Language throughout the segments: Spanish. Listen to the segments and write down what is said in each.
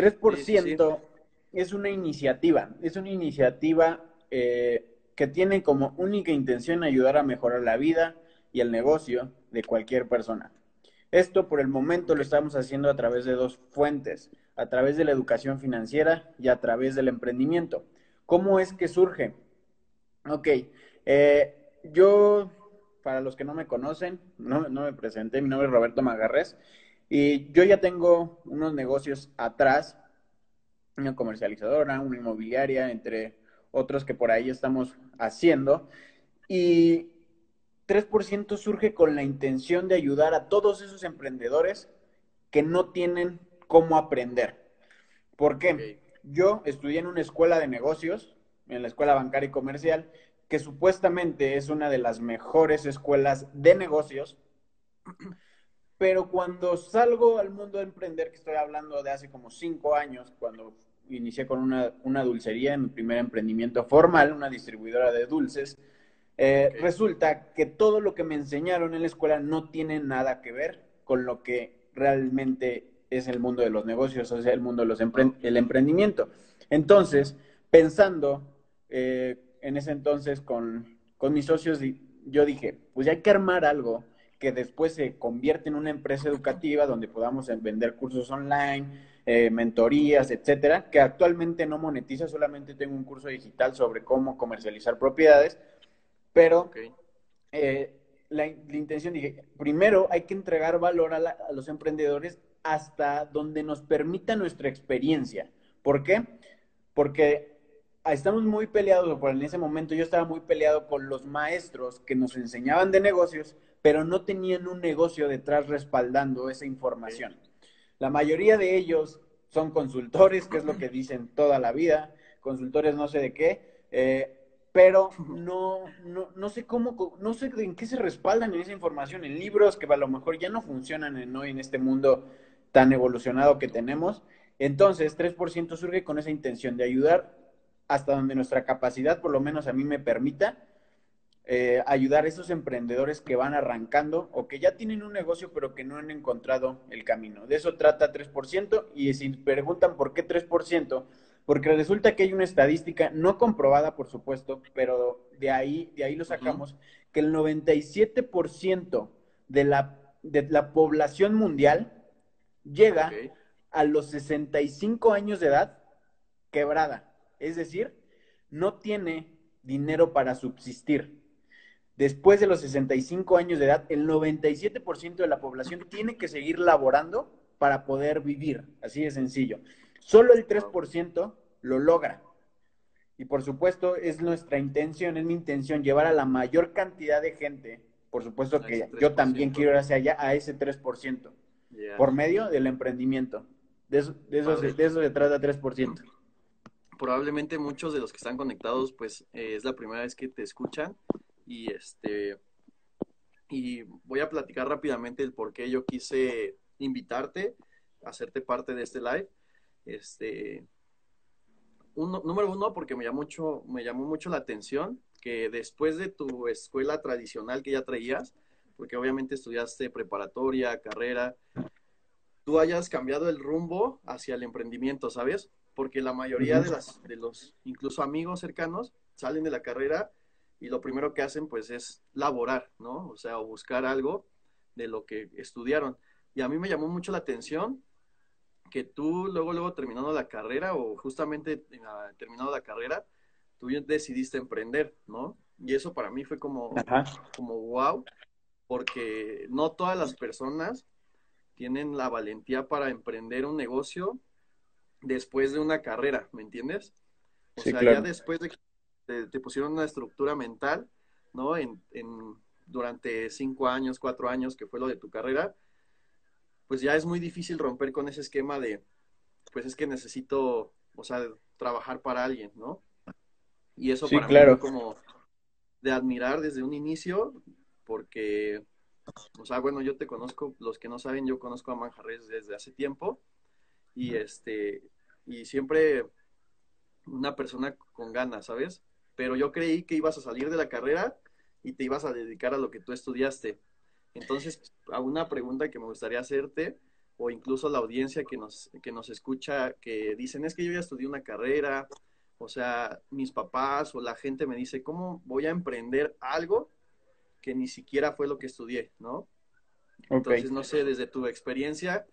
3% es una iniciativa, es una iniciativa eh, que tiene como única intención ayudar a mejorar la vida y el negocio de cualquier persona. Esto por el momento lo estamos haciendo a través de dos fuentes, a través de la educación financiera y a través del emprendimiento. ¿Cómo es que surge? Ok, eh, yo, para los que no me conocen, no, no me presenté, mi nombre es Roberto Magarres y yo ya tengo unos negocios atrás, una comercializadora, una inmobiliaria, entre otros que por ahí estamos haciendo. Y 3% surge con la intención de ayudar a todos esos emprendedores que no tienen cómo aprender. ¿Por qué? Yo estudié en una escuela de negocios, en la escuela bancaria y comercial, que supuestamente es una de las mejores escuelas de negocios, pero cuando salgo al mundo de emprender, que estoy hablando de hace como cinco años, cuando inicié con una, una dulcería en mi primer emprendimiento formal, una distribuidora de dulces, eh, resulta que todo lo que me enseñaron en la escuela no tiene nada que ver con lo que realmente es el mundo de los negocios, o sea, el mundo del el emprendimiento. Entonces, pensando eh, en ese entonces con, con mis socios, yo dije, pues ya hay que armar algo que después se convierte en una empresa educativa donde podamos vender cursos online, eh, mentorías, etcétera, que actualmente no monetiza, solamente tengo un curso digital sobre cómo comercializar propiedades, pero eh, la, intención, dije, primero hay que entregar valor a, a, los emprendedores hasta donde nos permita nuestra experiencia. ¿Por qué? Porque estamos muy peleados, o en ese momento yo estaba muy peleado con los maestros que nos enseñaban de negocios, pero no tenían un negocio detrás respaldando esa información. La mayoría de ellos son consultores, que es lo que dicen toda la vida, consultores no sé de qué, eh, pero no, no, no, sé cómo, no sé en qué se respaldan en esa información, en libros que a lo mejor ya no funcionan en, hoy en este mundo tan evolucionado que tenemos. Entonces, 3% surge con esa intención de ayudar hasta donde nuestra capacidad, por lo menos a mí me permita, eh, ayudar a esos emprendedores que van arrancando o que ya tienen un negocio pero que no han encontrado el camino. De eso trata 3% y si preguntan por qué 3%, porque resulta que hay una estadística no comprobada, por supuesto, pero de ahí, de ahí lo sacamos, que el 97% de la, de la población mundial llega a los 65 años de edad quebrada. Es decir, no tiene dinero para subsistir después de los 65 años de edad, el 97% de la población tiene que seguir laborando para poder vivir, así de sencillo. Solo el 3% lo logra. Y por supuesto, es nuestra intención, es mi intención llevar a la mayor cantidad de gente, por supuesto que yo también quiero ir hacia allá, a ese 3%, por medio del emprendimiento. De eso, de eso, de eso se trata 3%. Probablemente muchos de los que están conectados, pues eh, es la primera vez que te escuchan y este y voy a platicar rápidamente el por qué yo quise invitarte, a hacerte parte de este live. Este, número uno, porque me llamó, mucho, me llamó mucho la atención que después de tu escuela tradicional que ya traías, porque obviamente estudiaste preparatoria, carrera, tú hayas cambiado el rumbo hacia el emprendimiento, ¿sabes? Porque la mayoría de, las, de los, incluso amigos cercanos, salen de la carrera y lo primero que hacen pues es laborar, ¿no? O sea, o buscar algo de lo que estudiaron. Y a mí me llamó mucho la atención que tú luego, luego terminando la carrera o justamente terminando la carrera, tú decidiste emprender, ¿no? Y eso para mí fue como, como wow, porque no todas las personas tienen la valentía para emprender un negocio después de una carrera, ¿me entiendes? O sea, ya después de que te, pusieron una estructura mental, ¿no? En, durante cinco años, cuatro años, que fue lo de tu carrera, pues ya es muy difícil romper con ese esquema de, pues es que necesito, o sea, trabajar para alguien, ¿no? Y eso para mí fue como de admirar desde un inicio, porque, o sea, bueno, yo te conozco, los que no saben, yo conozco a Manjarres desde hace tiempo, y este, y siempre una persona con ganas, ¿sabes? Pero yo creí que ibas a salir de la carrera y te ibas a dedicar a lo que tú estudiaste. Entonces, a una pregunta que me gustaría hacerte, o incluso la audiencia que nos, que nos escucha, que dicen, es que yo ya estudié una carrera, o sea, mis papás o la gente me dice, ¿cómo voy a emprender algo que ni siquiera fue lo que estudié, ¿no? Entonces, no sé, desde tu experiencia,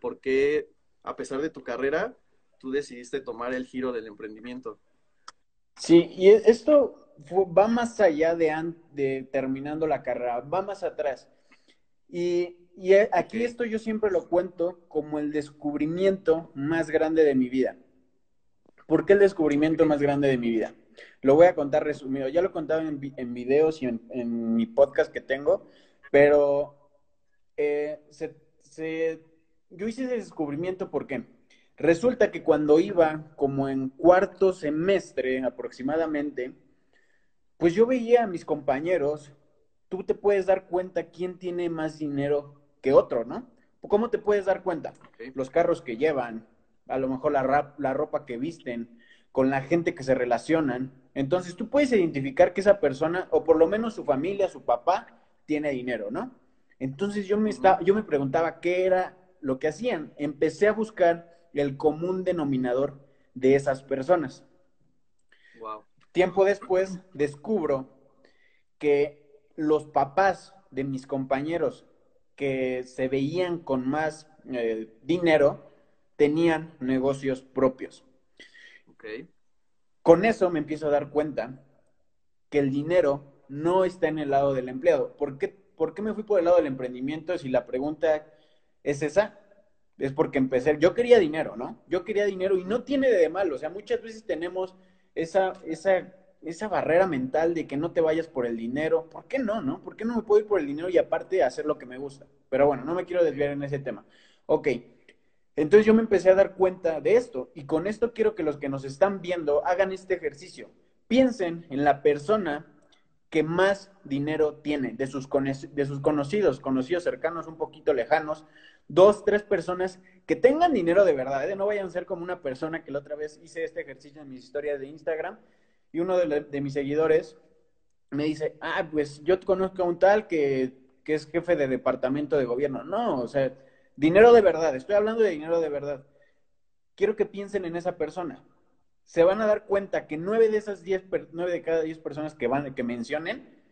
¿por qué, a pesar de tu carrera, tú decidiste tomar el giro del emprendimiento? Sí, y e, esto va más allá de, de terminando la carrera, va más atrás. Y, e, aquí esto yo siempre lo cuento como el descubrimiento más grande de mi vida. ¿Por qué el descubrimiento más grande de mi vida? Lo voy a contar resumido. Ya lo he contado en, en videos y en, mi podcast que tengo, pero eh, yo hice ese descubrimiento porque resulta que cuando iba como en cuarto semestre aproximadamente, pues yo veía a mis compañeros, tú te puedes dar cuenta quién tiene más dinero que otro, ¿no? ¿Cómo te puedes dar cuenta? Los carros que llevan, a lo mejor la, la ropa que visten, con la gente que se relacionan. Entonces tú puedes identificar que esa persona, o por lo menos su familia, su papá, tiene dinero, ¿no? Entonces yo me, estaba, yo me preguntaba qué era lo que hacían. Empecé a buscar el común denominador de esas personas. Tiempo después descubro que los papás de mis compañeros que se veían con más eh, dinero tenían negocios propios. Con eso me empiezo a dar cuenta que el dinero no está en el lado del empleado. ¿Por qué, ¿Por qué me fui por el lado del emprendimiento? Si la pregunta es esa, es porque empecé, yo quería dinero, ¿no? Yo quería dinero y no tiene de malo, o sea, muchas veces tenemos esa, esa, esa barrera mental de que no te vayas por el dinero. ¿Por qué no, no? ¿Por qué no me puedo ir por el dinero y aparte hacer lo que me gusta? Pero bueno, no me quiero desviar en ese tema. Ok, entonces yo me empecé a dar cuenta de esto y con esto quiero que los que nos están viendo hagan este ejercicio. Piensen en la persona que más dinero tiene de sus, de sus conocidos, conocidos cercanos, un poquito lejanos, dos, tres personas que tengan dinero de verdad, ¿eh? no vayan a ser como una persona que la otra vez hice este ejercicio en mis historias de Instagram y uno de, mis seguidores me dice, ah, pues yo conozco a un tal que, que es jefe de departamento de gobierno. No, o sea, dinero de verdad, estoy hablando de dinero de verdad. Quiero que piensen en esa persona se van a dar cuenta que nueve de esas diez, nueve de cada diez personas que van, que mencionen,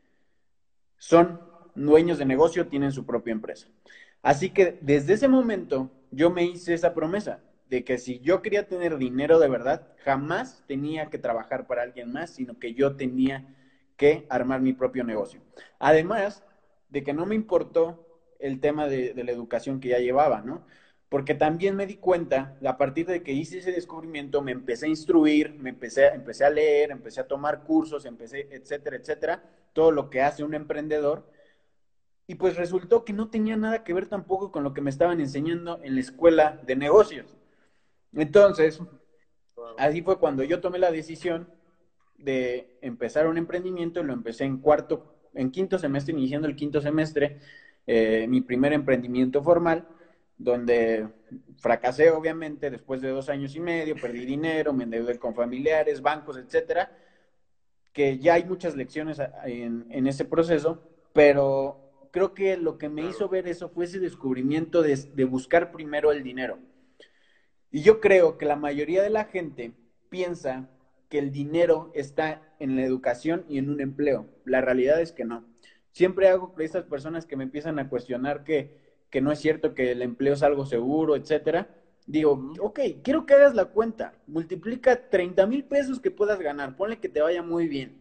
son dueños de negocio, tienen su propia empresa. Así que desde ese momento yo me hice esa promesa de que si yo quería tener dinero de verdad, jamás tenía que trabajar para alguien más, sino que yo tenía que armar mi propio negocio. Además de que no me importó el tema de, de la educación que ya llevaba, ¿no? Porque también me di cuenta, a partir de que hice ese descubrimiento, me empecé a instruir, me empecé, empecé a leer, empecé a tomar cursos, empecé, etcétera, etcétera, todo lo que hace un emprendedor. Y pues resultó que no tenía nada que ver tampoco con lo que me estaban enseñando en la escuela de negocios. Entonces, así fue cuando yo tomé la decisión de empezar un emprendimiento, lo empecé en cuarto, en quinto semestre, iniciando el quinto semestre, eh, mi primer emprendimiento formal donde fracasé obviamente después de dos años y medio, perdí dinero, me endeudé con familiares, bancos, etcétera, que ya hay muchas lecciones en, ese proceso, pero creo que lo que me hizo ver eso fue ese descubrimiento de, de buscar primero el dinero. Y yo creo que la mayoría de la gente piensa que el dinero está en la educación y en un empleo. La realidad es que no. Siempre hago que estas personas que me empiezan a cuestionar que que no es cierto que el empleo es algo seguro, etcétera. Digo, ok, quiero que hagas la cuenta. Multiplica 30 mil pesos que puedas ganar. Ponle que te vaya muy bien.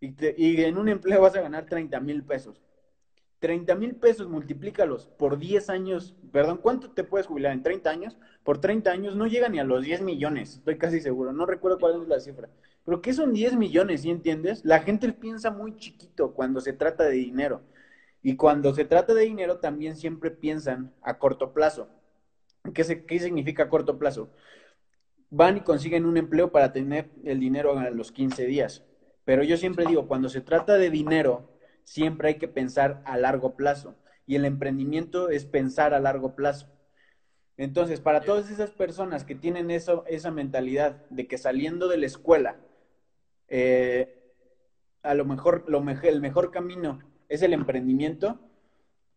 Y, y en un empleo vas a ganar 30 mil pesos. 30 mil pesos, multiplícalos por 10 años. Perdón, ¿cuánto te puedes jubilar? ¿En 30 años? Por 30 años no llega ni a los 10 millones. Estoy casi seguro. No recuerdo cuál es la cifra. Pero ¿qué son 10 millones? ¿Sí entiendes? La gente piensa muy chiquito cuando se trata de dinero. Y cuando se trata de dinero, también siempre piensan a corto plazo. ¿Qué, significa a corto plazo? Van y consiguen un empleo para tener el dinero a los 15 días. Pero yo siempre digo, cuando se trata de dinero, siempre hay que pensar a largo plazo. Y el emprendimiento es pensar a largo plazo. Entonces, para todas esas personas que tienen eso, esa mentalidad de que saliendo de la escuela, eh, a lo mejor lo, el mejor camino es el emprendimiento,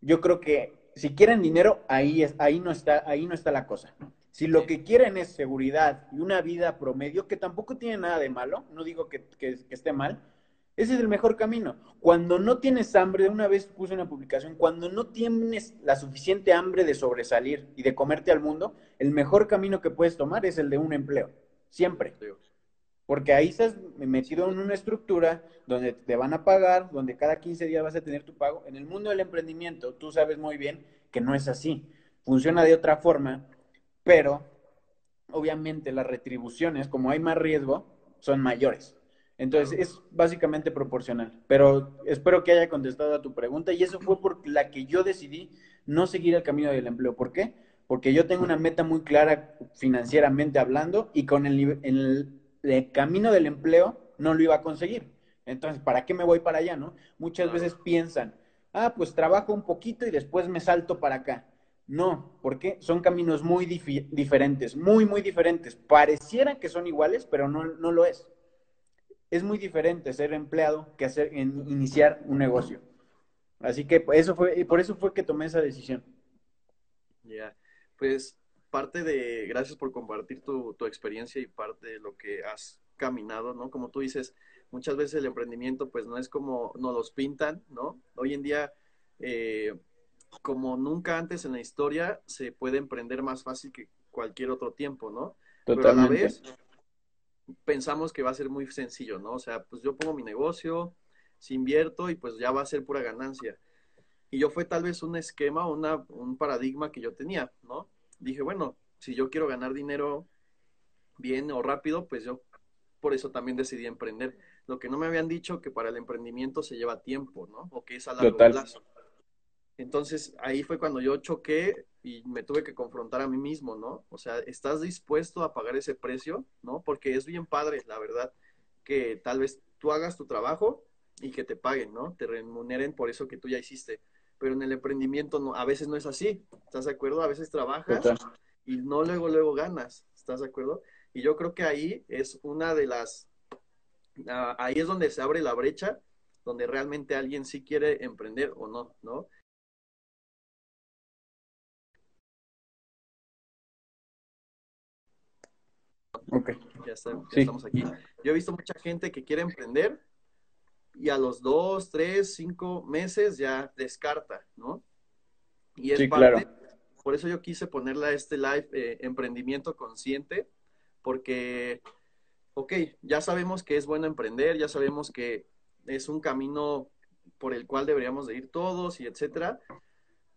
yo creo que si quieren dinero, ahí, es, ahí, no está, ahí no está la cosa. Si lo que quieren es seguridad y una vida promedio, que tampoco tiene nada de malo, no digo que, esté mal, ese es el mejor camino. Cuando no tienes hambre, de una vez puse una publicación, cuando no tienes la suficiente hambre de sobresalir y de comerte al mundo, el mejor camino que puedes tomar es el de un empleo. Siempre. Porque ahí estás metido en una estructura donde te van a pagar, donde cada 15 días vas a tener tu pago. En el mundo del emprendimiento, tú sabes muy bien que no es así. Funciona de otra forma pero obviamente las retribuciones, como hay más riesgo, son mayores. Entonces es básicamente proporcional. Pero espero que haya contestado a tu pregunta y eso fue por la que yo decidí no seguir el camino del empleo. ¿Por qué? Porque yo tengo una meta muy clara financieramente hablando y con el, el, camino del empleo no lo iba a conseguir. Entonces, ¿para qué me voy para allá, no? Muchas veces piensan, ah, pues trabajo un poquito y después me salto para acá. No, porque son caminos muy diferentes, muy, muy diferentes. Pareciera que son iguales, pero no, no lo es. Es muy diferente ser empleado que hacer, en, iniciar un negocio. Así que eso fue, por eso fue que tomé esa decisión. Ya, pues parte de, gracias por compartir tu, tu experiencia y parte de lo que has caminado, ¿no? Como tú dices, muchas veces el emprendimiento pues no es como nos los pintan, ¿no? Hoy en día eh, como nunca antes en la historia, se puede emprender más fácil que cualquier otro tiempo, ¿no? Pero a la vez pensamos que va a ser muy sencillo, ¿no? O sea, pues yo pongo mi negocio, si invierto y pues ya va a ser pura ganancia. Y yo fue tal vez un esquema, una, un paradigma que yo tenía, ¿no? Dije, bueno, si yo quiero ganar dinero bien o rápido, pues yo por eso también decidí emprender. Lo que no me habían dicho que para el emprendimiento se lleva tiempo, ¿no? O que es a largo plazo. Entonces ahí fue cuando yo choqué y me tuve que confrontar a mí mismo, ¿no? O sea, ¿estás dispuesto a pagar ese precio? ¿No? Porque es bien padre, la verdad, que tal vez tú hagas tu trabajo y que te paguen, ¿no? Te remuneren por eso que tú ya hiciste. Pero en el emprendimiento no, a veces no es así, ¿estás de acuerdo? A veces trabajas y no luego, luego ganas, ¿estás de acuerdo? Y yo creo que ahí es una de las, ah, ahí es donde se abre la brecha, donde realmente alguien sí quiere emprender o no, ¿no? Ok. Ya, estamos aquí. Yo he visto mucha gente que quiere emprender y a los dos, tres, cinco meses ya descarta, ¿no? Y es parte, por eso yo quise ponerle a este live eh, emprendimiento consciente, porque, ok, ya sabemos que es bueno emprender, ya sabemos que es un camino por el cual deberíamos de ir todos y etcétera,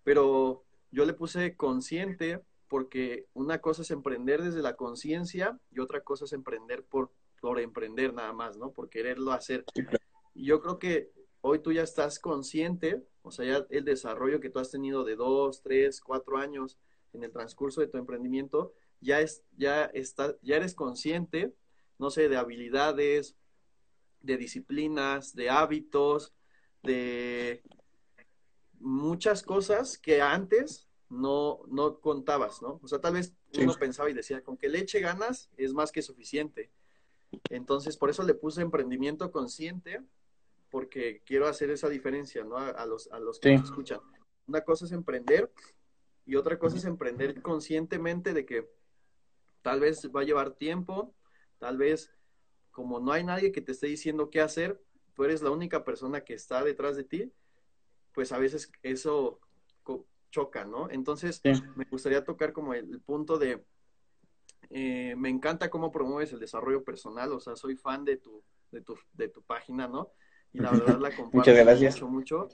pero yo le puse consciente porque una cosa es emprender desde la conciencia y otra cosa es emprender por, por emprender nada más, ¿no? Por quererlo hacer. Y yo creo que hoy tú ya estás consciente, o sea, ya el desarrollo que tú has tenido de dos, tres, cuatro años en el transcurso de tu emprendimiento, ya, es, ya, está, ya eres consciente, no sé, de habilidades, de disciplinas, de hábitos, de muchas cosas que antes no, no contabas, ¿no? O sea, tal vez uno pensaba y decía, con que leche ganas es más que suficiente. Entonces, por eso le puse emprendimiento consciente, porque quiero hacer esa diferencia, ¿no? A, los, a los que nos escuchan. Una cosa es emprender y otra cosa es emprender conscientemente de que tal vez va a llevar tiempo, tal vez como no hay nadie que te esté diciendo qué hacer, tú eres la única persona que está detrás de ti, pues a veces eso choca, ¿no? Entonces, me gustaría tocar como el, punto de, eh, me encanta cómo promueves el desarrollo personal, o sea, soy fan de tu, de tu, de tu página, ¿no? Y la verdad la comparto mucho, mucho,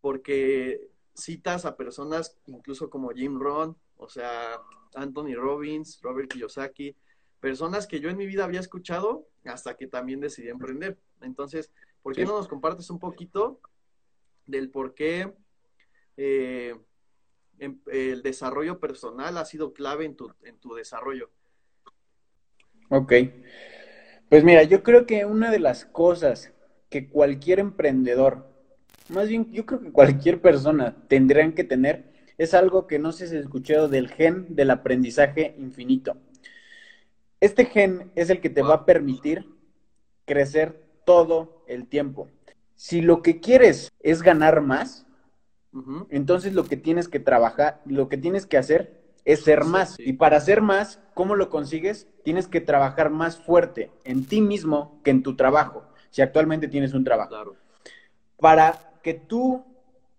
porque citas a personas incluso como Jim Rohn, o sea, Anthony Robbins, Robert Kiyosaki, personas que yo en mi vida había escuchado hasta que también decidí emprender. Entonces, ¿por qué no nos compartes un poquito del por qué eh, el desarrollo personal ha sido clave en tu, en tu desarrollo? Ok. Pues mira, yo creo que una de las cosas que cualquier emprendedor, más bien yo creo que cualquier persona tendrían que tener, es algo que no si has escuchado del gen del aprendizaje infinito. Este gen es el que te va a permitir crecer todo el tiempo. Si lo que quieres es ganar más, Entonces lo que tienes que trabajar, lo que tienes que hacer es ser más. Y para ser más, ¿cómo lo consigues? Tienes que trabajar más fuerte en ti mismo que en tu trabajo, si actualmente tienes un trabajo. Claro. Para que tú,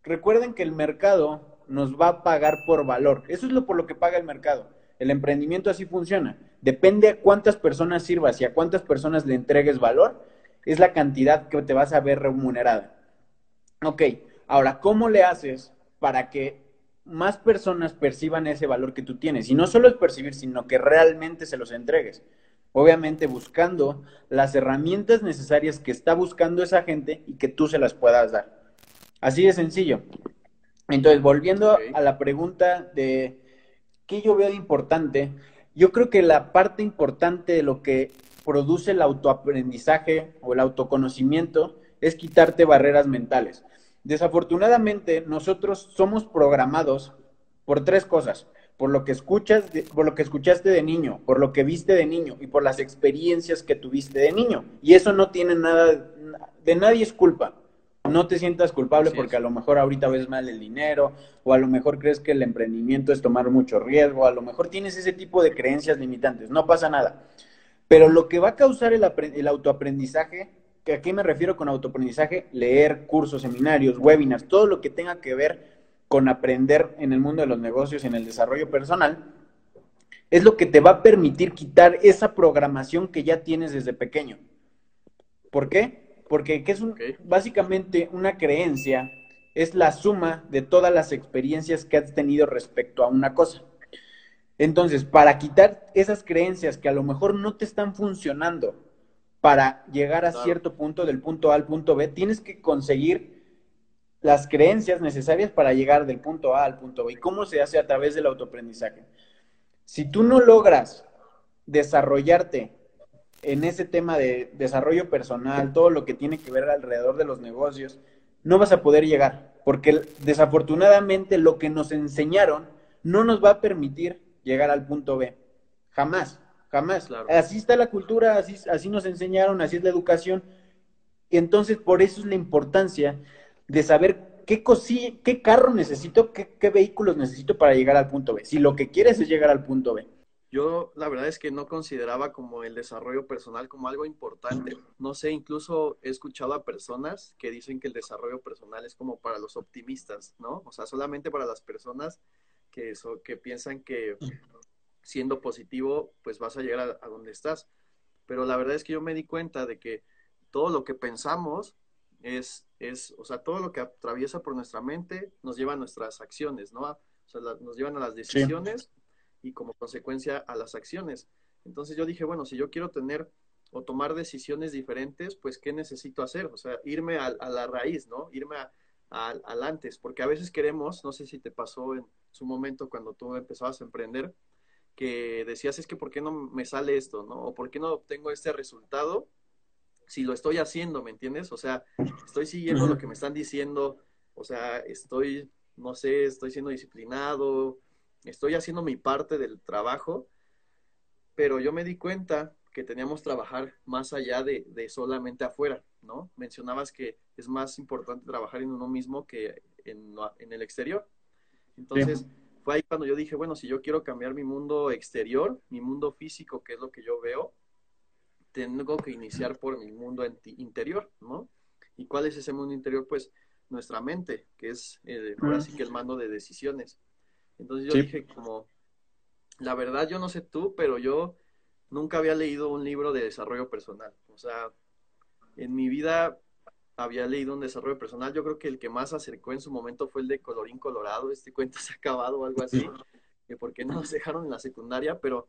recuerden que el mercado nos va a pagar por valor. Eso es lo por lo que paga el mercado. El emprendimiento así funciona. Depende a cuántas personas sirvas y a cuántas personas le entregues valor, es la cantidad que te vas a ver remunerada. Ok, ahora, ¿cómo le haces para que más personas perciban ese valor que tú tienes? Y no solo es percibir, sino que realmente se los entregues. Obviamente buscando las herramientas necesarias que está buscando esa gente y que tú se las puedas dar. Así de sencillo. Entonces, volviendo a la pregunta de qué yo veo de importante, yo creo que la parte importante de lo que produce el autoaprendizaje o el autoconocimiento es quitarte barreras mentales. Desafortunadamente, nosotros somos programados por tres cosas. Por lo que escuchas, por lo que escuchaste de niño, por lo que viste de niño y por las experiencias que tuviste de niño. Y eso no tiene nada, de nadie es culpa. No te sientas culpable porque a lo mejor ahorita ves mal el dinero, o a lo mejor crees que el emprendimiento es tomar mucho riesgo, a lo mejor tienes ese tipo de creencias limitantes. No pasa nada. Pero lo que va a causar el, el autoaprendizaje, que ¿a qué me refiero con autoaprendizaje? Leer cursos, seminarios, webinars, todo lo que tenga que ver con aprender en el mundo de los negocios, en el desarrollo personal, es lo que te va a permitir quitar esa programación que ya tienes desde pequeño. ¿Por qué? Porque es un, básicamente una creencia es la suma de todas las experiencias que has tenido respecto a una cosa. Entonces, para quitar esas creencias que a lo mejor no te están funcionando para llegar a cierto punto del punto A al punto B, tienes que conseguir las creencias necesarias para llegar del punto A al punto B. ¿Y cómo se hace a través del autoaprendizaje? Si tú no logras desarrollarte en ese tema de desarrollo personal, todo lo que tiene que ver alrededor de los negocios, no vas a poder llegar, porque desafortunadamente lo que nos enseñaron no nos va a permitir llegar al punto B. Jamás, jamás. Así está la cultura, así, así nos enseñaron, así es la educación. Entonces, por eso es la importancia de saber qué, qué carro necesito, qué, qué vehículos necesito para llegar al punto B. Si lo que quieres es llegar al punto B. Yo la verdad es que no consideraba como el desarrollo personal como algo importante. No sé, incluso he escuchado a personas que dicen que el desarrollo personal es como para los optimistas, ¿no? O sea, solamente para las personas que, eso, que piensan que siendo positivo, pues vas a llegar a, donde estás. Pero la verdad es que yo me di cuenta de que todo lo que pensamos es, es, o sea, todo lo que atraviesa por nuestra mente nos lleva a nuestras acciones, ¿no? O sea, nos llevan a las decisiones y como consecuencia a las acciones. Entonces yo dije, bueno, si yo quiero tener o tomar decisiones diferentes, pues ¿qué necesito hacer? O sea, irme a, a la raíz, ¿no? Irme a, al, antes, porque a veces queremos, no sé si te pasó en su momento cuando tú empezabas a emprender, que decías, es que ¿por qué no me sale esto, no? O ¿por qué no obtengo este resultado si lo estoy haciendo, ¿me entiendes? O sea, estoy siguiendo lo que me están diciendo, o sea, estoy, no sé, estoy siendo disciplinado, estoy haciendo mi parte del trabajo, pero yo me di cuenta que teníamos que trabajar más allá de, de solamente afuera, ¿no? Mencionabas que es más importante trabajar en uno mismo que en, el exterior. Entonces, fue ahí cuando yo dije, bueno, si yo quiero cambiar mi mundo exterior, mi mundo físico, que es lo que yo veo, tengo que iniciar por mi mundo interior, ¿no? ¿Y cuál es ese mundo interior? Pues nuestra mente, que es eh, ahora sí que el mando de decisiones. Entonces yo dije como, la verdad yo no sé tú, pero yo nunca había leído un libro de desarrollo personal. O sea, en mi vida había leído un desarrollo personal. Yo creo que el que más acercó en su momento fue el de Colorín Colorado. Este cuento se ha acabado o algo así, que porque no nos dejaron en la secundaria, pero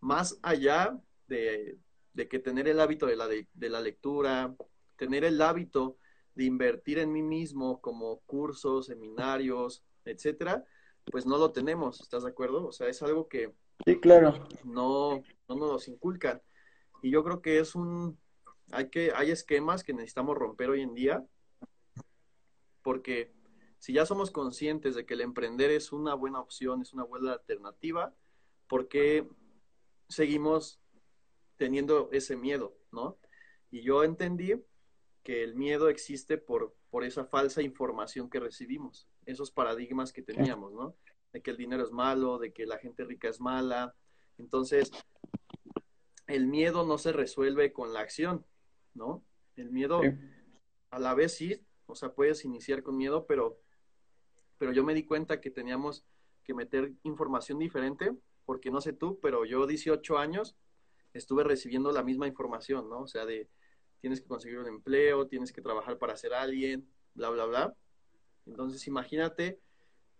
más allá de, que tener el hábito de la, de, la lectura, tener el hábito de invertir en mí mismo como cursos, seminarios, etcétera, pues no lo tenemos, ¿estás de acuerdo? O sea, es algo que sí, claro. no, no nos inculcan. Y yo creo que es un, hay, que, hay esquemas que necesitamos romper hoy en día, porque si ya somos conscientes de que el emprender es una buena opción, es una buena alternativa, ¿por qué seguimos teniendo ese miedo, no? Y yo entendí que el miedo existe por, por esa falsa información que recibimos. esos paradigmas que teníamos, ¿no? De que el dinero es malo, de que la gente rica es mala. Entonces, el miedo no se resuelve con la acción, ¿no? El miedo, a la vez sí, o sea, puedes iniciar con miedo, pero, pero yo me di cuenta que teníamos que meter información diferente, porque no sé tú, pero yo 18 años estuve recibiendo la misma información, ¿no? O sea, de tienes que conseguir un empleo, tienes que trabajar para ser alguien, bla, bla, bla. Entonces, imagínate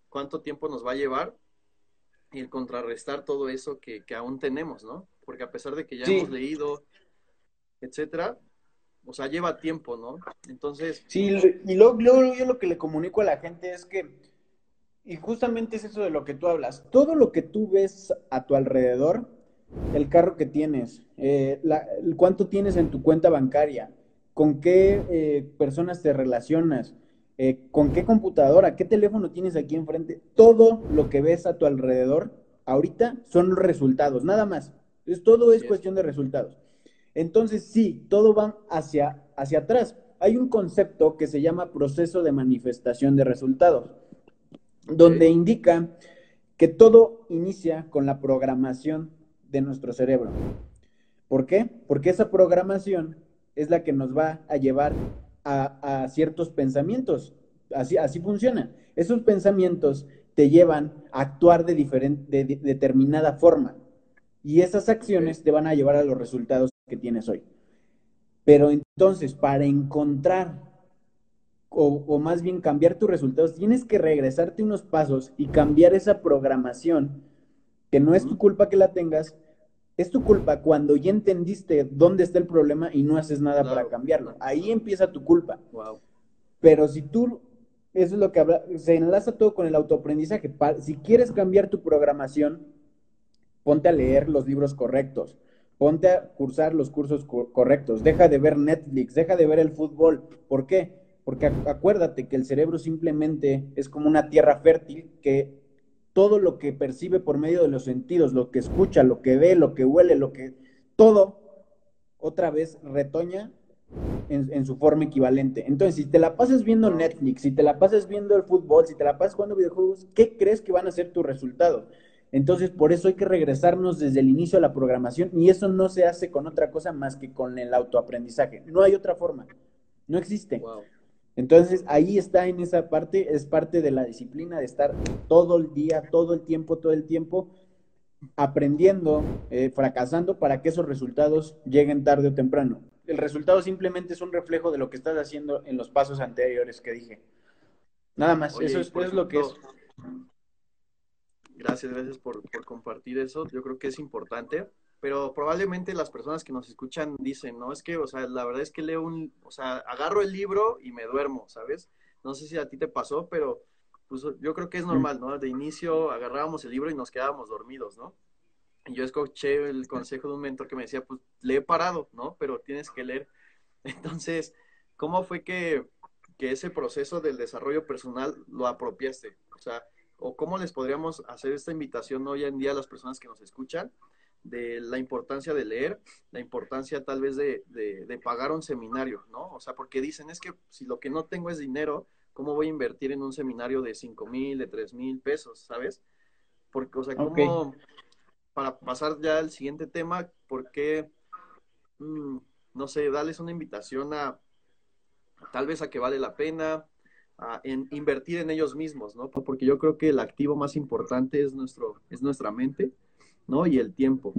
cuánto tiempo nos va a llevar el contrarrestar todo eso que, aún tenemos, ¿no? Porque a pesar de que ya hemos leído, etcétera, o sea, lleva tiempo, ¿no? Entonces... Sí, y luego, luego yo lo que le comunico a la gente es que, y justamente es eso de lo que tú hablas, todo lo que tú ves a tu alrededor, el carro que tienes, eh, cuánto tienes en tu cuenta bancaria, con qué eh, personas te relacionas, eh, con qué computadora, qué teléfono tienes aquí enfrente, todo lo que ves a tu alrededor ahorita son resultados, nada más. Es, todo es cuestión de resultados. Entonces, sí, todo va hacia, hacia atrás. Hay un concepto que se llama proceso de manifestación de resultados, donde indica que todo inicia con la programación de nuestro cerebro. ¿Por qué? Porque esa programación es la que nos va a llevar a, ciertos pensamientos. Así, así funciona. Esos pensamientos te llevan a actuar de, diferente, de, determinada forma. Y esas acciones te van a llevar a los resultados que tienes hoy. Pero entonces, para encontrar, o, o, más bien cambiar tus resultados, tienes que regresarte unos pasos y cambiar esa programación, que no es tu culpa que la tengas, es tu culpa cuando ya entendiste dónde está el problema y no haces nada para cambiarlo. Ahí empieza tu culpa. Pero si tú, eso es lo que habla, se enlaza todo con el autoaprendizaje. Si quieres cambiar tu programación, ponte a leer los libros correctos, ponte a cursar los cursos correctos, deja de ver Netflix, deja de ver el fútbol. ¿Por qué? Porque acuérdate que el cerebro simplemente es como una tierra fértil que todo lo que percibe por medio de los sentidos, lo que escucha, lo que ve, lo que huele, lo que... Todo otra vez retoña en, su forma equivalente. Entonces, si te la pasas viendo Netflix, si te la pasas viendo el fútbol, si te la pasas jugando videojuegos, ¿qué crees que van a ser tus resultados? Entonces, por eso hay que regresarnos desde el inicio a la programación y eso no se hace con otra cosa más que con el autoaprendizaje. No hay otra forma. No existe. Entonces, ahí está en esa parte, es parte de la disciplina de estar todo el día, todo el tiempo, todo el tiempo aprendiendo, eh, fracasando para que esos resultados lleguen tarde o temprano. El resultado simplemente es un reflejo de lo que estás haciendo en los pasos anteriores que dije. Nada más, eso, es, lo que es. Gracias, gracias por, por compartir eso. Yo creo que es importante pero probablemente las personas que nos escuchan dicen, no, es que, o sea, la verdad es que leo un, o sea, agarro el libro y me duermo, ¿sabes? No sé si a ti te pasó, pero pues yo creo que es normal, ¿no? De inicio agarrábamos el libro y nos quedábamos dormidos, ¿no? Y yo escuché el consejo de un mentor que me decía, pues lee parado, ¿no? Pero tienes que leer. Entonces, ¿cómo fue que, que ese proceso del desarrollo personal lo apropiaste? O sea, ¿o cómo les podríamos hacer esta invitación hoy en día a las personas que nos escuchan? De la importancia de leer, la importancia tal vez de, de, pagar un seminario, ¿no? O sea, porque dicen, es que si lo que no tengo es dinero, ¿cómo voy a invertir en un seminario de cinco mil, de tres mil pesos, ¿sabes? Porque, o sea, ¿cómo, para pasar ya al siguiente tema, por qué, mm, no sé, darles una invitación a, tal vez a que vale la pena, a en, invertir en ellos mismos, ¿no? Porque yo creo que el activo más importante es, nuestro, es nuestra mente ¿no? Y el tiempo.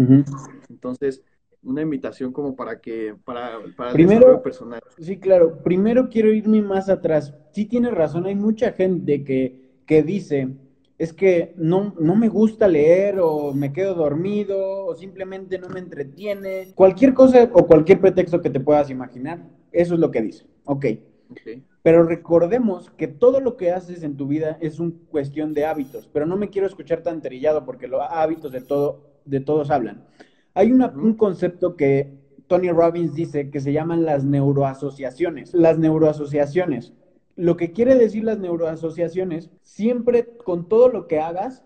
Entonces, una invitación como para que, para, para el desarrollo personal. Sí, claro. Primero quiero irme más atrás. Sí tienes razón, hay mucha gente que, que dice, es que no, no me gusta leer o me quedo dormido o simplemente no me entretiene. Cualquier cosa o cualquier pretexto que te puedas imaginar, eso es lo que dice. Ok. okay. Pero recordemos que todo lo que haces en tu vida es una cuestión de hábitos, pero no me quiero escuchar tan trillado porque los hábitos de, todo, de todos hablan. Hay un concepto que Tony Robbins dice que se llaman las neuroasociaciones. Las neuroasociaciones. Lo que quiere decir las neuroasociaciones, siempre con todo lo que hagas,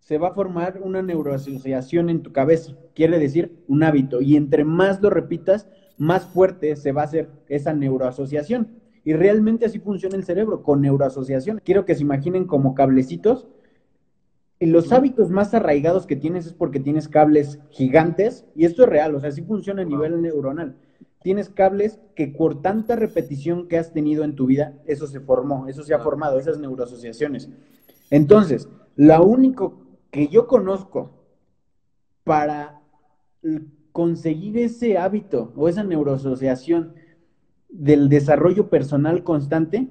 se va a formar una neuroasociación en tu cabeza. Quiere decir un hábito. Y entre más lo repitas, más fuerte se va a hacer esa neuroasociación. Y realmente así funciona el cerebro, con neuroasociación. Quiero que se imaginen como cablecitos. Y los hábitos más arraigados que tienes es porque tienes cables gigantes, y esto es real, o sea, así funciona a nivel neuronal. Tienes cables que por tanta repetición que has tenido en tu vida, eso se formó, eso se ha formado, esas neuroasociaciones. Entonces, lo único que yo conozco para conseguir ese hábito o esa neuroasociación del desarrollo personal constante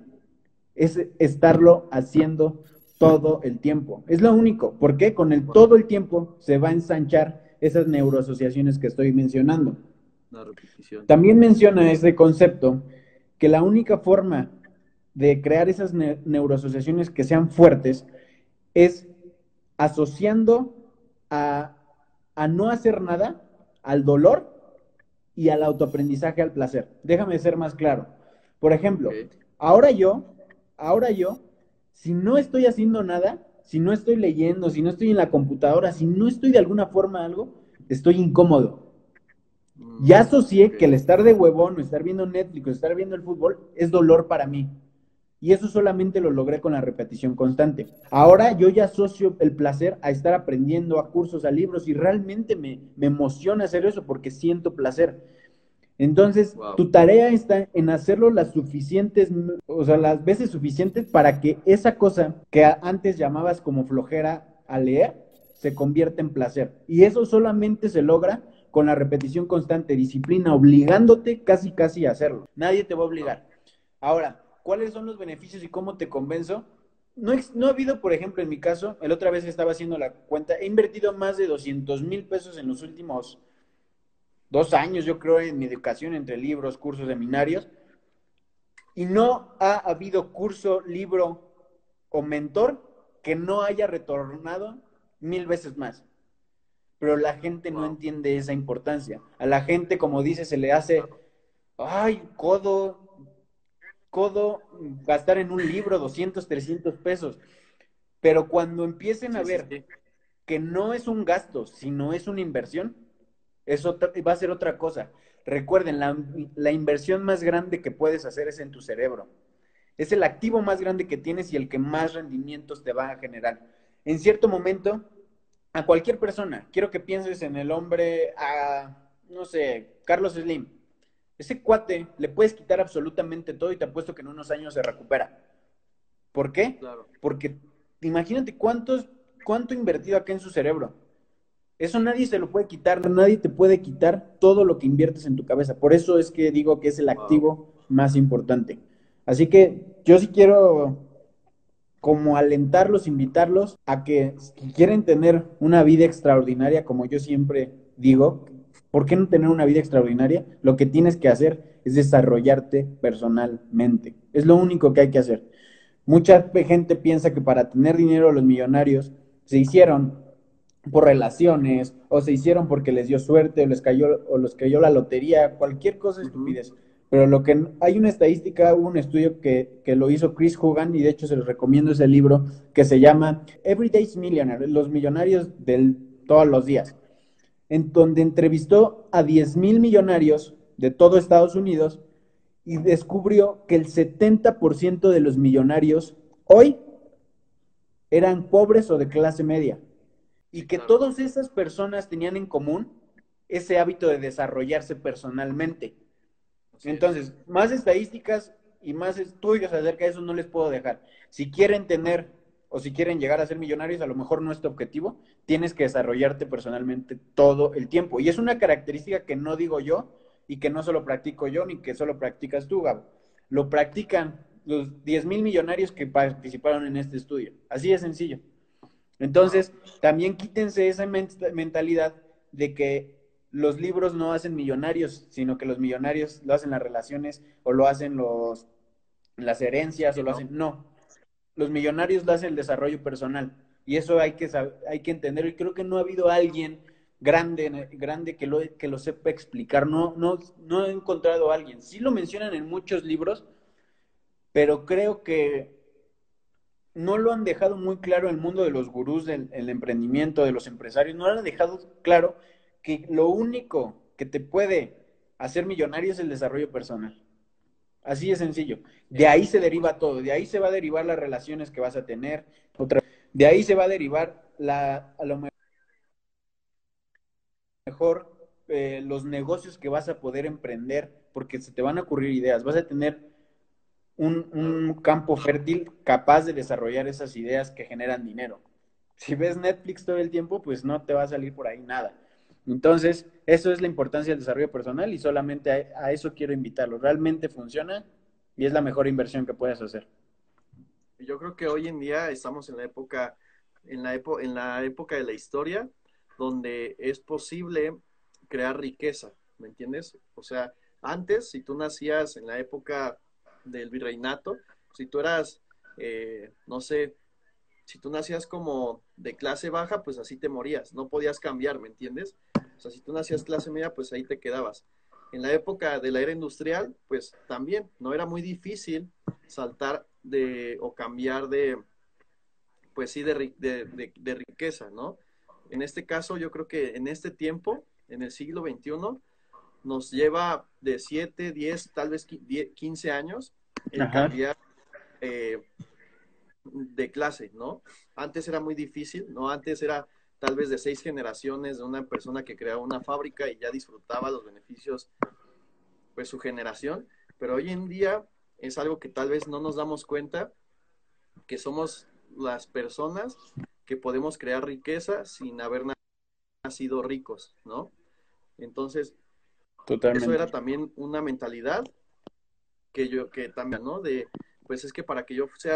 es estarlo haciendo todo el tiempo. Es lo único. porque Con el todo el tiempo se va a ensanchar esas neuroasociaciones que estoy mencionando. También menciona ese concepto que la única forma de crear esas neuroasociaciones que sean fuertes es asociando a, a no hacer nada al dolor y al autoaprendizaje al placer. Déjame ser más claro. Por ejemplo, ahora yo, ahora yo, si no estoy haciendo nada, si no estoy leyendo, si no estoy en la computadora, si no estoy de alguna forma algo, estoy incómodo. Mm, ya asocié que el estar de huevón o estar viendo Netflix o estar viendo el fútbol es dolor para mí. Y eso solamente lo logré con la repetición constante. Ahora yo ya asocio el placer a estar aprendiendo, a cursos, a libros, y realmente me, emociona hacer eso porque siento placer. Entonces, tu tarea está en hacerlo las suficientes, o sea, las veces suficientes para que esa cosa que antes llamabas como flojera a leer, se convierta en placer. Y eso solamente se logra con la repetición constante, disciplina, obligándote casi, casi a hacerlo. Nadie te va a obligar. Ahora, cuáles son los beneficios y cómo te convenzo. No, no ha habido, por ejemplo, en mi caso, el otra vez estaba haciendo la cuenta, he invertido más de 200 mil pesos en los últimos dos años, yo creo, en mi educación entre libros, cursos, seminarios, y no ha habido curso, libro o mentor que no haya retornado mil veces más. Pero la gente no entiende esa importancia. A la gente, como dice, se le hace, ay, codo, codo gastar en un libro 200, 300 pesos. Pero cuando empiecen a ver que no es un gasto, sino es una inversión, eso va a ser otra cosa. Recuerden, la, la, inversión más grande que puedes hacer es en tu cerebro. Es el activo más grande que tienes y el que más rendimientos te va a generar. En cierto momento, a cualquier persona, quiero que pienses en el hombre, a, no sé, Carlos Slim ese cuate le puedes quitar absolutamente todo y te apuesto que en unos años se recupera. ¿Por qué? Porque imagínate cuántos, cuánto invertido acá en su cerebro. Eso nadie se lo puede quitar, nadie te puede quitar todo lo que inviertes en tu cabeza. Por eso es que digo que es el activo más importante. Así que yo sí quiero como alentarlos, invitarlos a que si quieren tener una vida extraordinaria, como yo siempre digo, ¿Por qué no tener una vida extraordinaria? Lo que tienes que hacer es desarrollarte personalmente. Es lo único que hay que hacer. Mucha gente piensa que para tener dinero los millonarios se hicieron por relaciones o se hicieron porque les dio suerte o les cayó o les cayó la lotería, cualquier cosa estupidez. Pero lo que hay una estadística, hubo un estudio que, que, lo hizo Chris Hogan y de hecho se les recomiendo ese libro que se llama Everyday's Millionaire, los millonarios de todos los días en donde entrevistó a 10 mil millonarios de todo Estados Unidos y descubrió que el 70% de los millonarios hoy eran pobres o de clase media y que todas esas personas tenían en común ese hábito de desarrollarse personalmente. Entonces, más estadísticas y más estudios acerca de eso no les puedo dejar. Si quieren tener o si quieren llegar a ser millonarios, a lo mejor no es tu objetivo, tienes que desarrollarte personalmente todo el tiempo. Y es una característica que no digo yo y que no solo practico yo ni que solo practicas tú, Gabo. Lo practican los 10 mil millonarios que participaron en este estudio. Así de sencillo. Entonces, también quítense esa mentalidad de que los libros no hacen millonarios, sino que los millonarios lo hacen las relaciones o lo hacen los las herencias o lo hacen. No, los millonarios hacen el desarrollo personal. Y eso hay que, hay que entender. Y creo que no ha habido alguien grande, grande que lo, que lo sepa explicar. No, no, no he encontrado a alguien. Sí lo mencionan en muchos libros, pero creo que no lo han dejado muy claro el mundo de los gurús del emprendimiento, de los empresarios. No lo han dejado claro que lo único que te puede hacer millonario es el desarrollo personal. Así de sencillo. De ahí se deriva todo, de ahí se va a derivar las relaciones que vas a tener, otra, de ahí se va a derivar la, a lo mejor eh, los negocios que vas a poder emprender, porque se te van a ocurrir ideas, vas a tener un, un campo fértil capaz de desarrollar esas ideas que generan dinero. Si ves Netflix todo el tiempo, pues no te va a salir por ahí nada. Entonces, eso es la importancia del desarrollo personal y solamente a, eso quiero invitarlo. Realmente funciona y es la mejor inversión que puedes hacer. Yo creo que hoy en día estamos en la época, en la, en la época de la historia donde es posible crear riqueza, ¿me entiendes? O sea, antes, si tú nacías en la época del virreinato, si tú eras, eh, no sé, si tú nacías como de clase baja, pues así te morías, no podías cambiar, ¿me entiendes? O sea, si tú nacías clase media, pues ahí te quedabas. En la época de la era industrial, pues también no era muy difícil saltar de o cambiar de, pues sí, de, de, de, riqueza, ¿no? En este caso, yo creo que en este tiempo, en el siglo XXI, nos lleva de 7, 10, tal vez 15 años en cambiar eh, de clase, ¿no? Antes era muy difícil, ¿no? Antes era tal vez de seis generaciones de una persona que creaba una fábrica y ya disfrutaba los beneficios, pues su generación, pero hoy en día es algo que tal vez no nos damos cuenta, que somos las personas que podemos crear riqueza sin haber nacido ricos, ¿no? Entonces, eso era también una mentalidad que yo, que también, ¿no? De, pues es que para que yo sea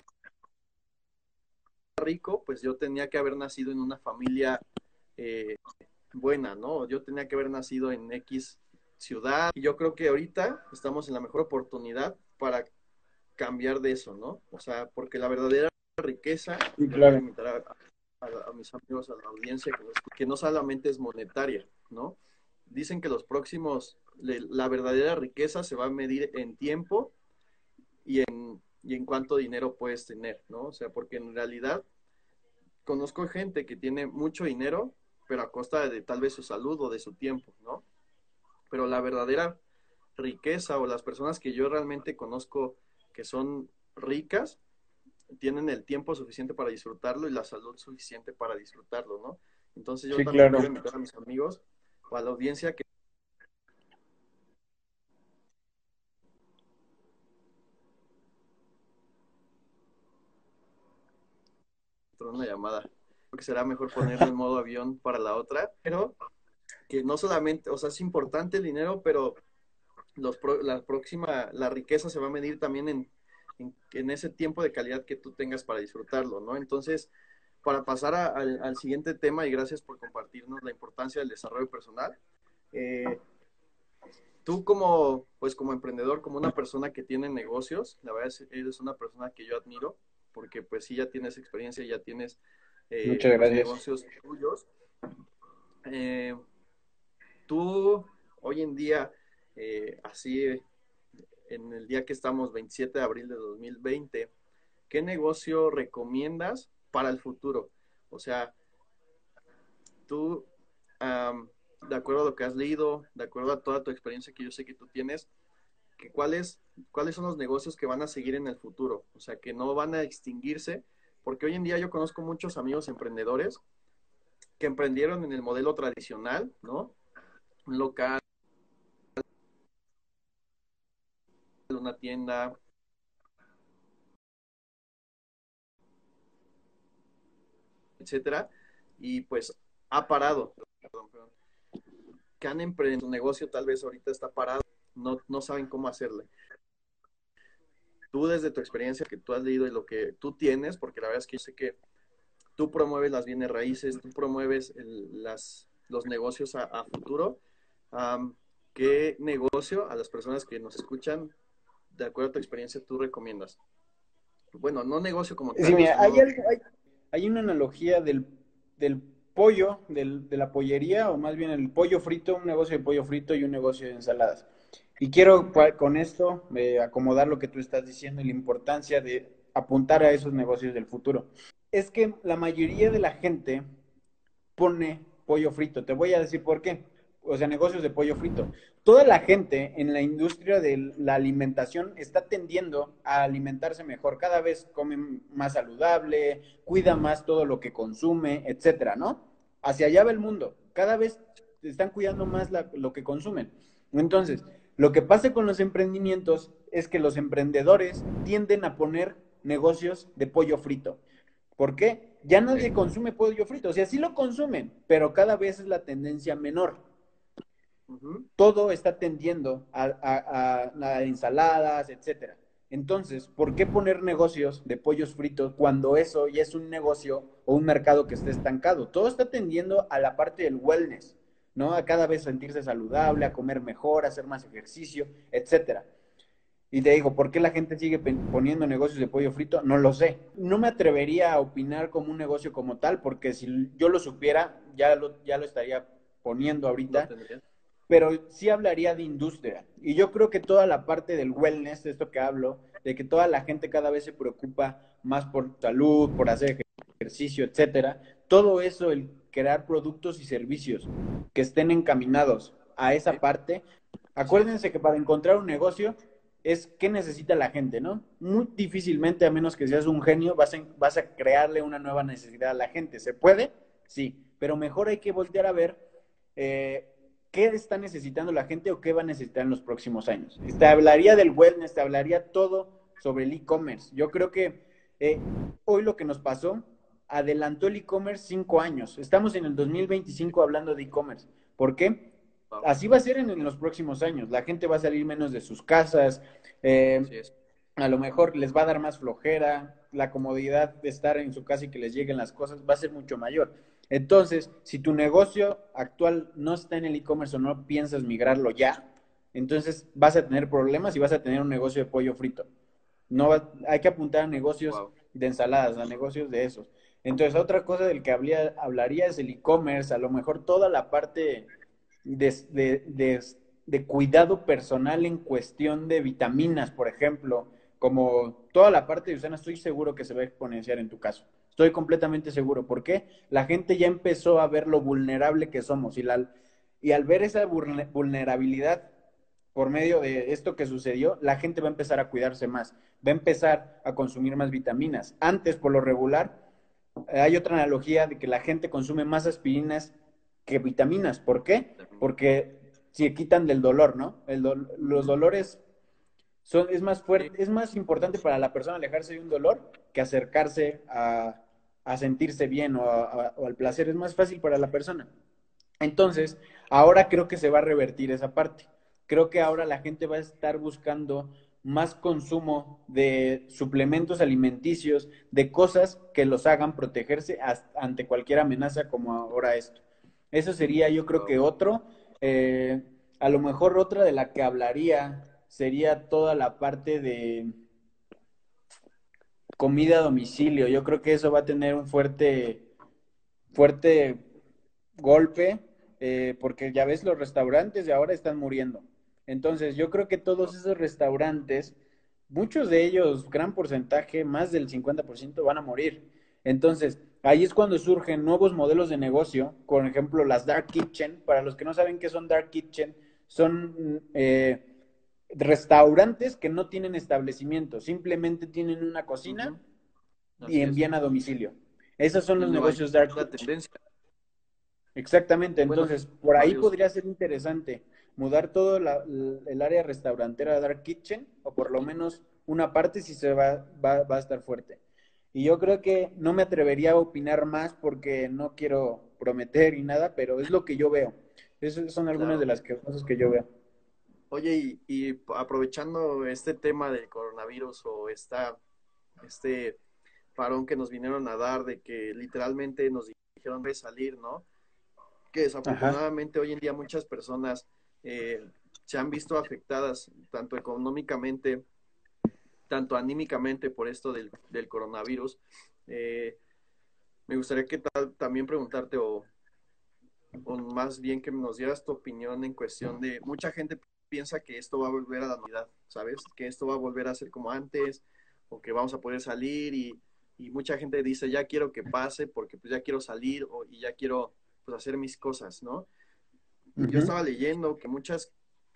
rico, pues yo tenía que haber nacido en una familia eh, buena, ¿no? Yo tenía que haber nacido en X ciudad. Y yo creo que ahorita estamos en la mejor oportunidad para cambiar de eso, ¿no? O sea, porque la verdadera riqueza, sí, claro. a, a, mis amigos, a la audiencia, que no solamente es monetaria, ¿no? Dicen que los próximos, la verdadera riqueza se va a medir en tiempo y en, y en cuánto dinero puedes tener, ¿no? O sea, porque en realidad conozco gente que tiene mucho dinero, pero a costa de tal vez su salud o de su tiempo, ¿no? Pero la verdadera riqueza o las personas que yo realmente conozco que son ricas, tienen el tiempo suficiente para disfrutarlo y la salud suficiente para disfrutarlo, ¿no? Entonces yo también quiero invitar a mis amigos o a la audiencia que una llamada. Creo que será mejor ponerlo en modo avión para la otra, pero que no solamente, o sea, es importante el dinero, pero los la próxima, la riqueza se va a medir también en, en, ese tiempo de calidad que tú tengas para disfrutarlo, ¿no? Entonces, para pasar al, siguiente tema, y gracias por compartirnos la importancia del desarrollo personal, eh, tú como, pues como emprendedor, como una persona que tiene negocios, la verdad es eres una persona que yo admiro, porque pues sí ya tienes experiencia, ya tienes eh, negocios tuyos. Eh, tú hoy en día, eh, así en el día que estamos, 27 de abril de 2020, ¿qué negocio recomiendas para el futuro? O sea, tú, de acuerdo a lo que has leído, de acuerdo a toda tu experiencia que yo sé que tú tienes, que cuáles, cuáles son los negocios que van a seguir en el futuro, o sea, que no van a extinguirse, porque hoy en día yo conozco muchos amigos emprendedores que emprendieron en el modelo tradicional, ¿no? Un local, una tienda, etcétera, y pues ha parado. Que han emprendido su negocio, tal vez ahorita está parado no, no saben cómo hacerle. Tú desde tu experiencia que tú has leído y lo que tú tienes, porque la verdad es que yo sé que tú promueves las bienes raíces, tú promueves las, los negocios a, futuro. ¿Qué negocio a las personas que nos escuchan, de acuerdo a tu experiencia, tú recomiendas? Bueno, no negocio como tal. Sí, mira, hay, hay, una analogía del, del pollo, del, de la pollería, o más bien el pollo frito, un negocio de pollo frito y un negocio de ensaladas. Y quiero con esto eh, acomodar lo que tú estás diciendo y la importancia de apuntar a esos negocios del futuro. Es que la mayoría de la gente pone pollo frito. Te voy a decir por qué. o sea, negocios de pollo frito. Toda la gente en la industria de la alimentación está tendiendo a alimentarse mejor. Cada vez come más saludable, cuida más todo lo que consume, etcétera, ¿no? Hacia allá va el mundo. Cada vez están cuidando más lo que consumen. Entonces, lo que pasa con los emprendimientos es que los emprendedores tienden a poner negocios de pollo frito. ¿Por qué? Ya nadie consume pollo frito. O sea, sí lo consumen, pero cada vez es la tendencia menor. Todo está tendiendo a, ensaladas, etcétera. Entonces, ¿por qué poner negocios de pollos fritos cuando eso ya es un negocio o un mercado que está estancado? Todo está tendiendo a la parte del wellness, ¿no? A cada vez sentirse saludable, a comer mejor, a hacer más ejercicio, etcétera. Y te digo, ¿por qué la gente sigue poniendo negocios de pollo frito? No lo sé. No me atrevería a opinar como un negocio como tal, porque si yo lo supiera, ya lo, ya lo estaría poniendo ahorita pero sí hablaría de industria. Y yo creo que toda la parte del wellness, de esto que hablo, de que toda la gente cada vez se preocupa más por salud, por hacer ejercicio, etcétera, todo eso, el crear productos y servicios que estén encaminados a esa parte, acuérdense que para encontrar un negocio es qué necesita la gente, ¿no? Muy difícilmente, a menos que seas un genio, vas a, vas a crearle una nueva necesidad a la gente. ¿Se puede? Sí, pero mejor hay que voltear a ver eh, qué está necesitando la gente o qué va a necesitar en los próximos años. Te hablaría del wellness, te hablaría todo sobre el e-commerce. Yo creo que eh, hoy lo que nos pasó adelantó el e-commerce cinco años. Estamos en el 2025 hablando de e-commerce. ¿Por qué? Así va a ser en, los próximos años. La gente va a salir menos de sus casas. Eh, a lo mejor les va a dar más flojera. La comodidad de estar en su casa y que les lleguen las cosas va a ser mucho mayor. Entonces, si tu negocio actual no está en el e-commerce o no piensas migrarlo ya, entonces vas a tener problemas y vas a tener un negocio de pollo frito. No hay que apuntar a negocios de ensaladas, a negocios de esos. Entonces, otra cosa del que hablaría es el e-commerce, a lo mejor toda la parte de, cuidado personal en cuestión de vitaminas, por ejemplo, como toda la parte de Usana, estoy seguro que se va a exponenciar en tu caso. Estoy completamente seguro. ¿Por qué? La gente ya empezó a ver lo vulnerable que somos y, la, y al ver esa vulnerabilidad por medio de esto que sucedió, la gente va a empezar a cuidarse más, va a empezar a consumir más vitaminas. Antes, por lo regular, hay otra analogía de que la gente consume más aspirinas que vitaminas. ¿Por qué? Porque se quitan del dolor, ¿no? los dolores son, es más fuerte, es más importante para la persona alejarse de un dolor que acercarse a, a sentirse bien o, al placer, es más fácil para la persona. Entonces, ahora creo que se va a revertir esa parte. Creo que ahora la gente va a estar buscando más consumo de suplementos alimenticios, de cosas que los hagan protegerse ante cualquier amenaza como ahora esto. Eso sería yo creo que otro. Eh, a lo mejor otra de la que hablaría sería toda la parte de, comida a domicilio. Yo creo que eso va a tener un fuerte, fuerte golpe, eh, porque ya ves, los restaurantes de ahora están muriendo. Entonces, yo creo que todos esos restaurantes, muchos de ellos, gran porcentaje, más del 50%, van a morir. Entonces, ahí es cuando surgen nuevos modelos de negocio, por ejemplo, las Dark Kitchen. Para los que no saben qué son Dark Kitchen, son... Eh, restaurantes que no tienen establecimiento, simplemente tienen una cocina y envían a domicilio. Esos son los negocios dark. tendencia. Exactamente, entonces por ahí podría ser interesante mudar todo el área restaurantera a Dark Kitchen, o por lo menos una parte si se va, va, a estar fuerte. Y yo creo que no me atrevería a opinar más porque no quiero prometer y nada, pero es lo que yo veo. Esas son algunas de las cosas que yo veo. Oye, y, aprovechando este tema del coronavirus o esta, este parón que nos vinieron a dar de que literalmente nos dijeron de salir, ¿no? Que desafortunadamente hoy en día muchas personas eh, se han visto afectadas tanto económicamente, tanto anímicamente por esto del, coronavirus. Eh, me gustaría que tal, también preguntarte o, o, más bien que nos dieras tu opinión en cuestión de mucha gente piensa que esto va a volver a la normalidad, ¿sabes? Que esto va a volver a ser como antes, o que vamos a poder salir y, mucha gente dice, ya quiero que pase porque pues ya quiero salir o, y ya quiero pues hacer mis cosas, ¿no? Yo estaba leyendo que muchas,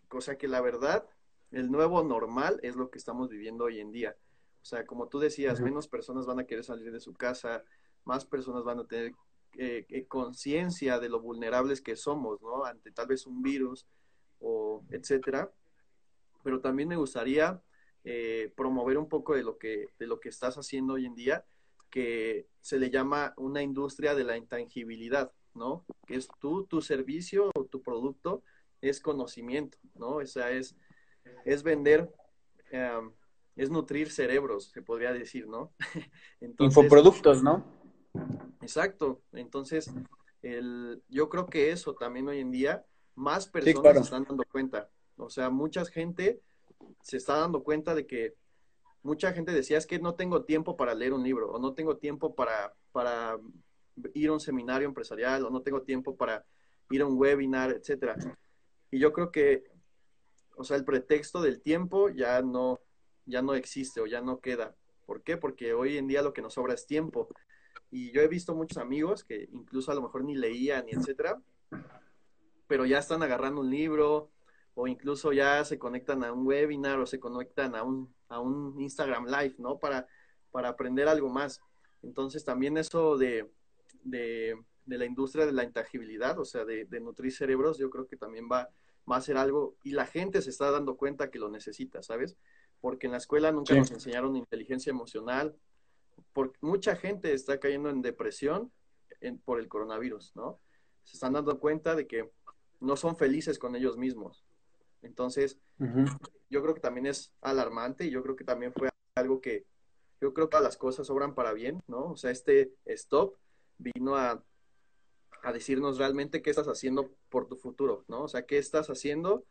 o sea, que la verdad, el nuevo normal es lo que estamos viviendo hoy en día. O sea, como tú decías, menos personas van a querer salir de su casa, más personas van a tener eh, eh, conciencia de lo vulnerables que somos, ¿no? Ante tal vez un virus o etcétera. Pero también me gustaría eh, promover un poco de lo que de lo que estás haciendo hoy en día, que se le llama una industria de la intangibilidad, ¿no? Que es tú, tu servicio o tu producto es conocimiento, ¿no? O sea, es, es vender, em, es nutrir cerebros, se podría decir, ¿no? Infoproductos, ¿no? Exacto. Entonces, el, yo creo que eso también hoy en día, más personas se están dando cuenta. O sea, mucha gente se está dando cuenta de que mucha gente decía, es que no tengo tiempo para leer un libro, o no tengo tiempo para, para ir a un seminario empresarial, o no tengo tiempo para ir a un webinar, etcétera. Y yo creo que, o sea, el pretexto del tiempo ya no, ya no existe o ya no queda. ¿Por qué? Porque hoy en día lo que nos sobra es tiempo. Y yo he visto muchos amigos que incluso a lo mejor ni leían, ni etcétera, pero ya están agarrando un libro o incluso ya se conectan a un webinar o se conectan a un, a un Instagram Live, ¿no? Para, para aprender algo más. Entonces también eso de, de, la industria de la intangibilidad, o sea, de, nutrir cerebros, yo creo que también va, va a ser algo y la gente se está dando cuenta que lo necesita, ¿sabes? Porque en la escuela nunca nos enseñaron inteligencia emocional, porque mucha gente está cayendo en depresión por el coronavirus, ¿no? Se están dando cuenta de que no son felices con ellos mismos. Entonces, yo creo que también es alarmante y yo creo que también fue algo que yo creo que las cosas obran para bien, ¿no? O sea, este stop vino a, a decirnos realmente qué estás haciendo por tu futuro, ¿no? O sea, qué estás haciendo,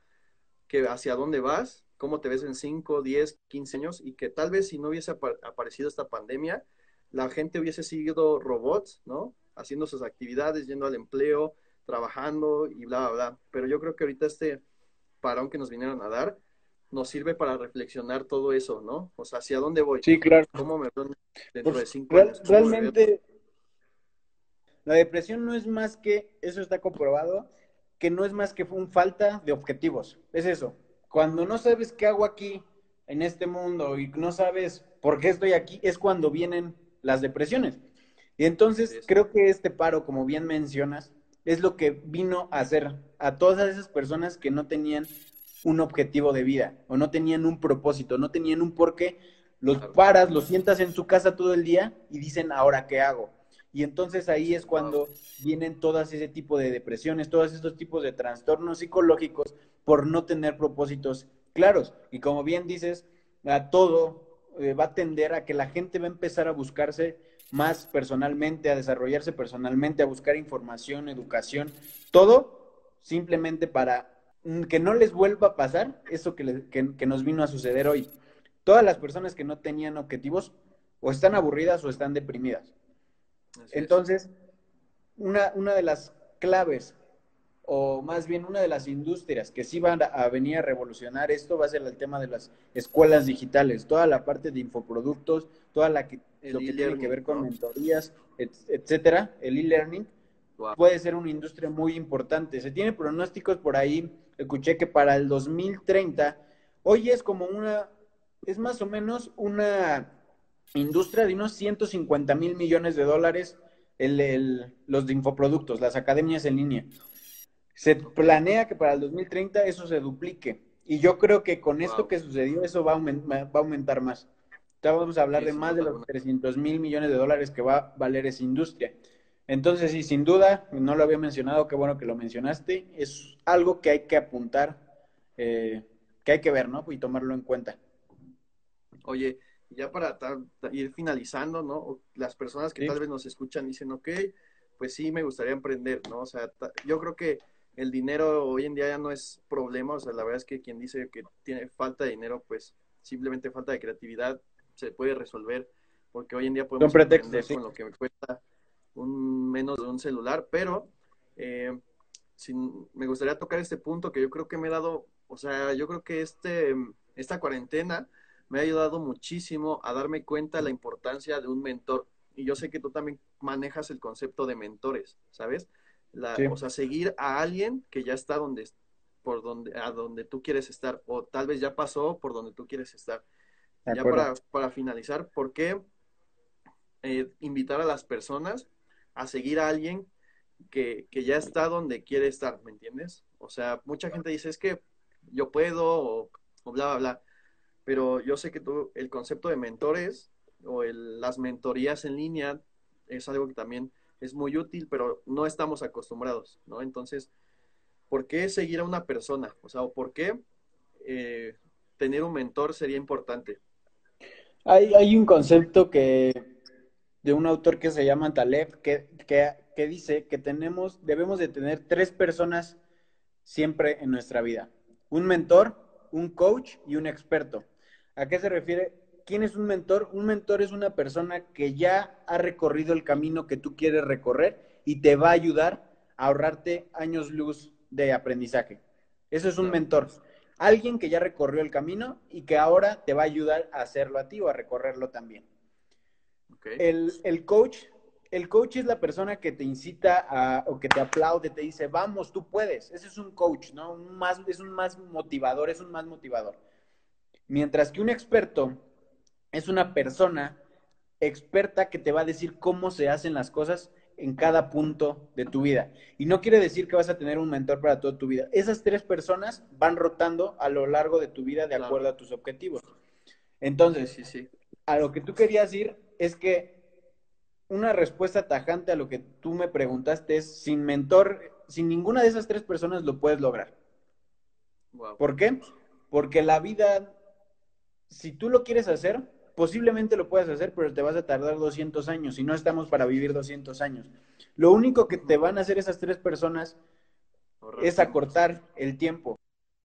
que hacia dónde vas cómo te ves en 5, 10, 15 años y que tal vez si no hubiese aparecido esta pandemia, la gente hubiese seguido robots, ¿no? Haciendo sus actividades, yendo al empleo, trabajando y bla, bla, bla. Pero yo creo que ahorita este parón que nos vinieron a dar nos sirve para reflexionar todo eso, ¿no? O sea, ¿hacia dónde voy? Sí, claro. ¿Cómo me veo dentro de 5 años? Realmente, la depresión no es más que, eso está comprobado, que no es más que un falta de objetivos. Es eso cuando no sabes qué hago aquí en este mundo y no sabes por qué estoy aquí, es cuando vienen las depresiones. Y entonces creo que este paro, como bien mencionas, es lo que vino a hacer a todas esas personas que no tenían un objetivo de vida o no tenían un propósito, no tenían un porqué. Los paras, los sientas en su casa todo el día y dicen, ahora qué hago. Y entonces ahí es cuando vienen todas ese tipo de depresiones, todos estos tipos de trastornos psicológicos por no tener propósitos claros. Y como bien dices, a todo eh, va a tender a que la gente va a empezar a buscarse más personalmente, a desarrollarse personalmente, a buscar información, educación, todo simplemente para que no les vuelva a pasar eso que, que nos vino a suceder hoy. Todas las personas que no tenían objetivos o están aburridas o están deprimidas. Entonces, una, una de las claves, o más bien una de las industrias que sí van a venir a revolucionar esto va a ser el tema de las escuelas digitales, toda la parte de infoproductos, toda la que, lo que tiene que ver con mentorías, etcétera, el e-learning, puede ser una industria muy importante. Se tiene pronósticos por ahí, escuché que para el 2030, hoy es como una, es más o menos una industria de unos 150 mil millones de dólares el, los de infoproductos, las academias en línea. Se planea que para el 2030 eso se duplique. Y yo creo que con esto que sucedió, eso va a, va a aumentar más. Ya vamos a hablar de más de los 300 mil millones de dólares que va a valer esa industria. Entonces, sí, sin duda, no lo había mencionado, qué bueno que lo mencionaste, es algo que hay que apuntar, eh, que hay que ver, ¿no? Y tomarlo en cuenta. Oye, ya para ir finalizando, ¿no? Las personas que tal vez nos escuchan dicen, ok, pues sí, me gustaría emprender, ¿no? O sea, yo creo que el dinero hoy en día ya no es problema, o sea, la verdad es que quien dice que tiene falta de dinero, pues simplemente falta de creatividad, se puede resolver, porque hoy en día podemos emprender con lo que me cuesta un menos de un celular, pero eh, sin, me gustaría tocar este punto que yo creo que me he dado, o sea, yo creo que este, esta cuarentena me ha ayudado muchísimo a darme cuenta de la importancia de un mentor. Y yo sé que tú también manejas el concepto de mentores, ¿sabes? La, O sea, seguir a alguien que ya está donde, por donde, a donde tú quieres estar, o tal vez ya pasó por donde tú quieres estar. Ya para, para, finalizar, ¿por qué eh, invitar a las personas a seguir a alguien que, que, ya está donde quiere estar, ¿me entiendes? O sea, mucha gente dice, es que yo puedo, o, bla, bla, bla. Pero yo sé que tú, el concepto de mentores o las mentorías en línea es algo que también es muy útil, pero no estamos acostumbrados, ¿no? Entonces, ¿por qué seguir a una persona? O sea, ¿por qué eh, tener un mentor sería importante? Hay, hay, un concepto que de un autor que se llama Taleb que, que, que dice que tenemos, debemos de tener tres personas siempre en nuestra vida. Un mentor, un coach y un experto. ¿A qué se refiere? ¿Quién es un mentor? Un mentor es una persona que ya ha recorrido el camino que tú quieres recorrer y te va a ayudar a ahorrarte años luz de aprendizaje. Eso es un mentor. Alguien que ya recorrió el camino y que ahora te va a ayudar a hacerlo a ti o a recorrerlo también. El, el, coach, el coach es la persona que te incita a, o que te aplaude, te dice, vamos, tú puedes. Ese es un coach, ¿no? Un más, es un más motivador, es un más motivador. Mientras que un experto es una persona experta que te va a decir cómo se hacen las cosas en cada punto de tu vida. Y no quiere decir que vas a tener un mentor para toda tu vida. Esas tres personas van rotando a lo largo de tu vida de acuerdo a tus objetivos. Entonces, sí, sí. a lo que tú querías ir es que una respuesta tajante a lo que tú me preguntaste es, sin mentor, sin ninguna de esas tres personas lo puedes lograr. ¿Por qué? Porque la vida, si tú lo quieres hacer, posiblemente lo puedas hacer, pero te vas a tardar 200 años y no estamos para vivir 200 años. Lo único que te van a hacer esas tres personas es acortar el tiempo.